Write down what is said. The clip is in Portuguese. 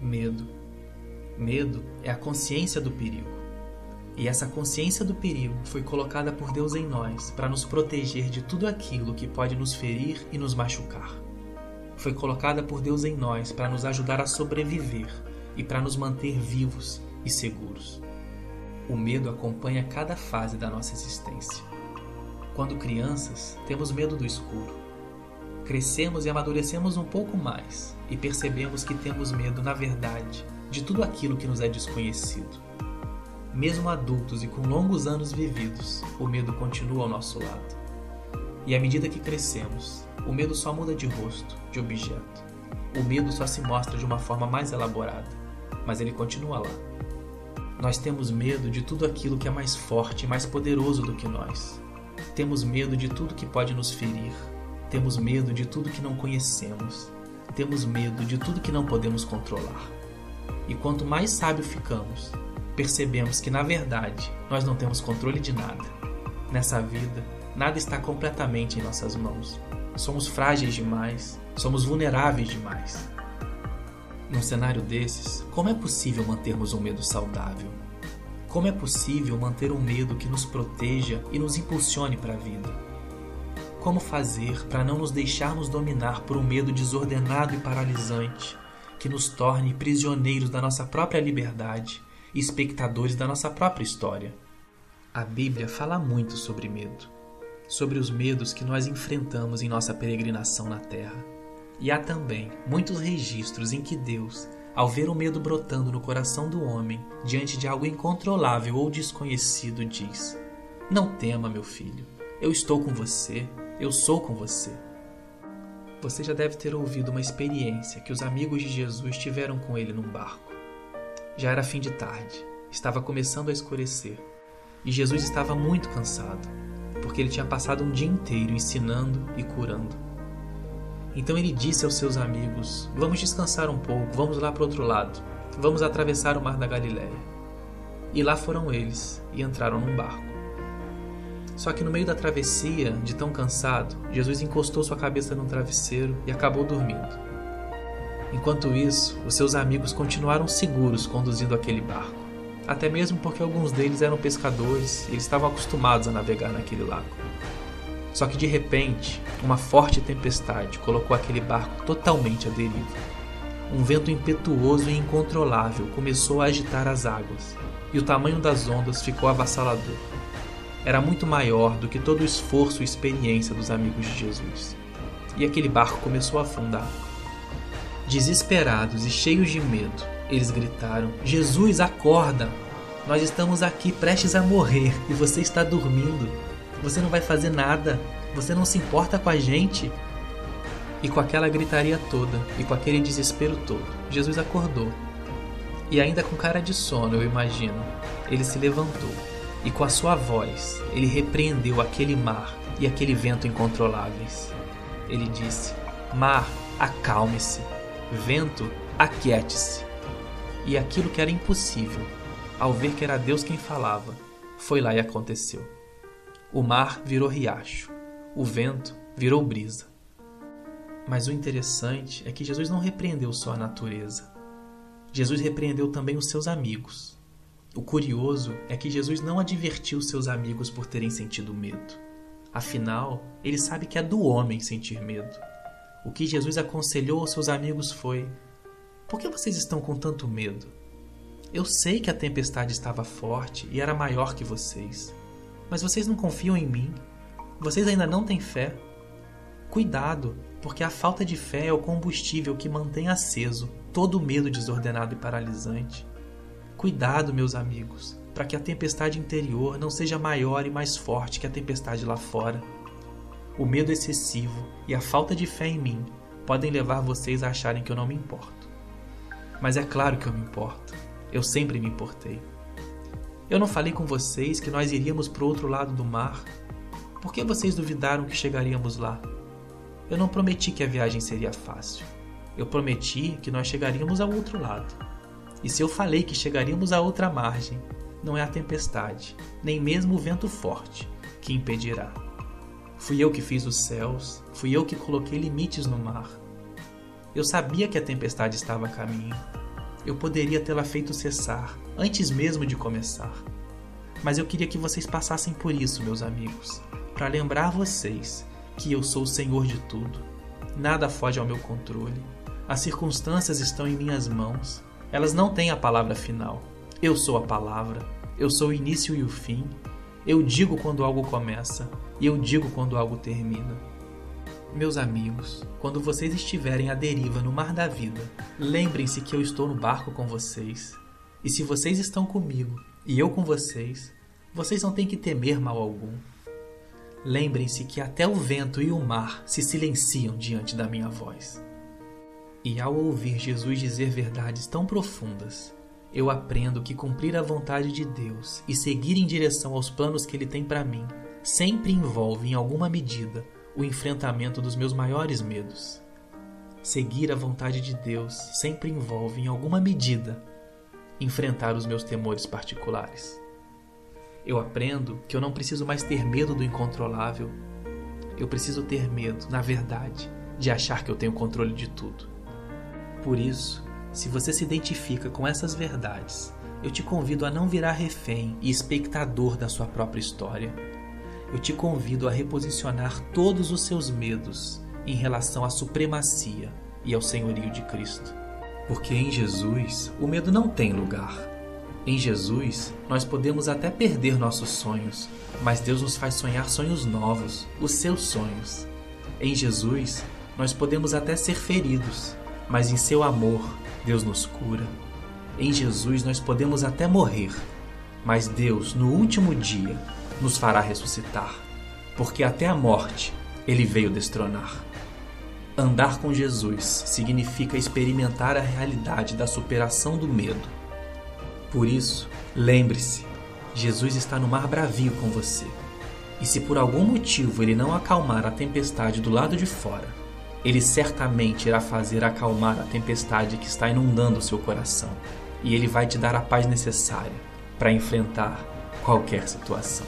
Medo. Medo é a consciência do perigo. E essa consciência do perigo foi colocada por Deus em nós para nos proteger de tudo aquilo que pode nos ferir e nos machucar. Foi colocada por Deus em nós para nos ajudar a sobreviver e para nos manter vivos e seguros. O medo acompanha cada fase da nossa existência. Quando crianças, temos medo do escuro. Crescemos e amadurecemos um pouco mais e percebemos que temos medo, na verdade, de tudo aquilo que nos é desconhecido. Mesmo adultos e com longos anos vividos, o medo continua ao nosso lado. E à medida que crescemos, o medo só muda de rosto, de objeto. O medo só se mostra de uma forma mais elaborada, mas ele continua lá. Nós temos medo de tudo aquilo que é mais forte e mais poderoso do que nós. Temos medo de tudo que pode nos ferir. Temos medo de tudo que não conhecemos. Temos medo de tudo que não podemos controlar. E quanto mais sábio ficamos, percebemos que na verdade nós não temos controle de nada. Nessa vida, nada está completamente em nossas mãos. Somos frágeis demais, somos vulneráveis demais. Num cenário desses, como é possível mantermos um medo saudável? Como é possível manter um medo que nos proteja e nos impulsione para a vida? Como fazer para não nos deixarmos dominar por um medo desordenado e paralisante que nos torne prisioneiros da nossa própria liberdade e espectadores da nossa própria história? A Bíblia fala muito sobre medo, sobre os medos que nós enfrentamos em nossa peregrinação na Terra e há também muitos registros em que Deus, ao ver o medo brotando no coração do homem diante de algo incontrolável ou desconhecido, diz: Não tema, meu filho, eu estou com você, eu sou com você. Você já deve ter ouvido uma experiência que os amigos de Jesus tiveram com ele num barco. Já era fim de tarde, estava começando a escurecer e Jesus estava muito cansado, porque ele tinha passado um dia inteiro ensinando e curando. Então ele disse aos seus amigos: Vamos descansar um pouco, vamos lá para o outro lado, vamos atravessar o mar da Galiléia. E lá foram eles e entraram num barco. Só que no meio da travessia, de tão cansado, Jesus encostou sua cabeça num travesseiro e acabou dormindo. Enquanto isso, os seus amigos continuaram seguros conduzindo aquele barco, até mesmo porque alguns deles eram pescadores e eles estavam acostumados a navegar naquele lago. Só que de repente, uma forte tempestade colocou aquele barco totalmente à deriva. Um vento impetuoso e incontrolável começou a agitar as águas, e o tamanho das ondas ficou avassalador. Era muito maior do que todo o esforço e experiência dos amigos de Jesus. E aquele barco começou a afundar. Desesperados e cheios de medo, eles gritaram: Jesus, acorda! Nós estamos aqui prestes a morrer e você está dormindo. Você não vai fazer nada. Você não se importa com a gente. E com aquela gritaria toda e com aquele desespero todo, Jesus acordou. E ainda com cara de sono, eu imagino, ele se levantou e com a sua voz ele repreendeu aquele mar e aquele vento incontroláveis. Ele disse: Mar, acalme-se. Vento, aquiete-se. E aquilo que era impossível, ao ver que era Deus quem falava, foi lá e aconteceu. O mar virou riacho, o vento virou brisa. Mas o interessante é que Jesus não repreendeu só a natureza. Jesus repreendeu também os seus amigos. O curioso é que Jesus não advertiu seus amigos por terem sentido medo. Afinal, ele sabe que é do homem sentir medo. O que Jesus aconselhou aos seus amigos foi: Por que vocês estão com tanto medo? Eu sei que a tempestade estava forte e era maior que vocês. Mas vocês não confiam em mim? Vocês ainda não têm fé? Cuidado, porque a falta de fé é o combustível que mantém aceso todo o medo desordenado e paralisante. Cuidado, meus amigos, para que a tempestade interior não seja maior e mais forte que a tempestade lá fora. O medo excessivo e a falta de fé em mim podem levar vocês a acharem que eu não me importo. Mas é claro que eu me importo. Eu sempre me importei. Eu não falei com vocês que nós iríamos para o outro lado do mar? Por que vocês duvidaram que chegaríamos lá? Eu não prometi que a viagem seria fácil. Eu prometi que nós chegaríamos ao outro lado. E se eu falei que chegaríamos à outra margem, não é a tempestade, nem mesmo o vento forte, que impedirá. Fui eu que fiz os céus, fui eu que coloquei limites no mar. Eu sabia que a tempestade estava a caminho. eu poderia tê-la feito cessar antes mesmo de começar. Mas eu queria que vocês passassem por isso, meus amigos, para lembrar vocês que eu sou o Senhor de tudo. Nada foge ao meu controle. As circunstâncias estão em minhas mãos. Elas não têm a palavra final. Eu sou a palavra. Eu sou o início e o fim. Eu digo quando algo começa e eu digo quando algo termina. Meus amigos, quando vocês estiverem à deriva no mar da vida, lembrem-se que eu estou no barco com vocês. E se vocês estão comigo e eu com vocês, vocês não têm que temer mal algum. Lembrem-se que até o vento e o mar se silenciam diante da minha voz. E ao ouvir Jesus dizer verdades tão profundas, eu aprendo que cumprir a vontade de Deus e seguir em direção aos planos que Ele tem para mim sempre envolve, em alguma medida, o enfrentamento dos meus maiores medos. Seguir a vontade de Deus sempre envolve, em alguma medida, enfrentar os meus temores particulares. Eu aprendo que eu não preciso mais ter medo do incontrolável. Eu preciso ter medo, na verdade, de achar que eu tenho controle de tudo. Por isso, se você se identifica com essas verdades, eu te convido a não virar refém e espectador da sua própria história. Eu te convido a reposicionar todos os seus medos em relação à supremacia e ao senhorio de Cristo. Porque em Jesus o medo não tem lugar. Em Jesus nós podemos até perder nossos sonhos, mas Deus nos faz sonhar sonhos novos, os seus sonhos. Em Jesus nós podemos até ser feridos, mas em seu amor Deus nos cura. Em Jesus nós podemos até morrer, mas Deus, no último dia, nos fará ressuscitar, porque até a morte ele veio destronar. Andar com Jesus significa experimentar a realidade da superação do medo. Por isso, lembre-se: Jesus está no mar bravio com você. E se por algum motivo ele não acalmar a tempestade do lado de fora, ele certamente irá fazer acalmar a tempestade que está inundando seu coração. E ele vai te dar a paz necessária para enfrentar qualquer situação.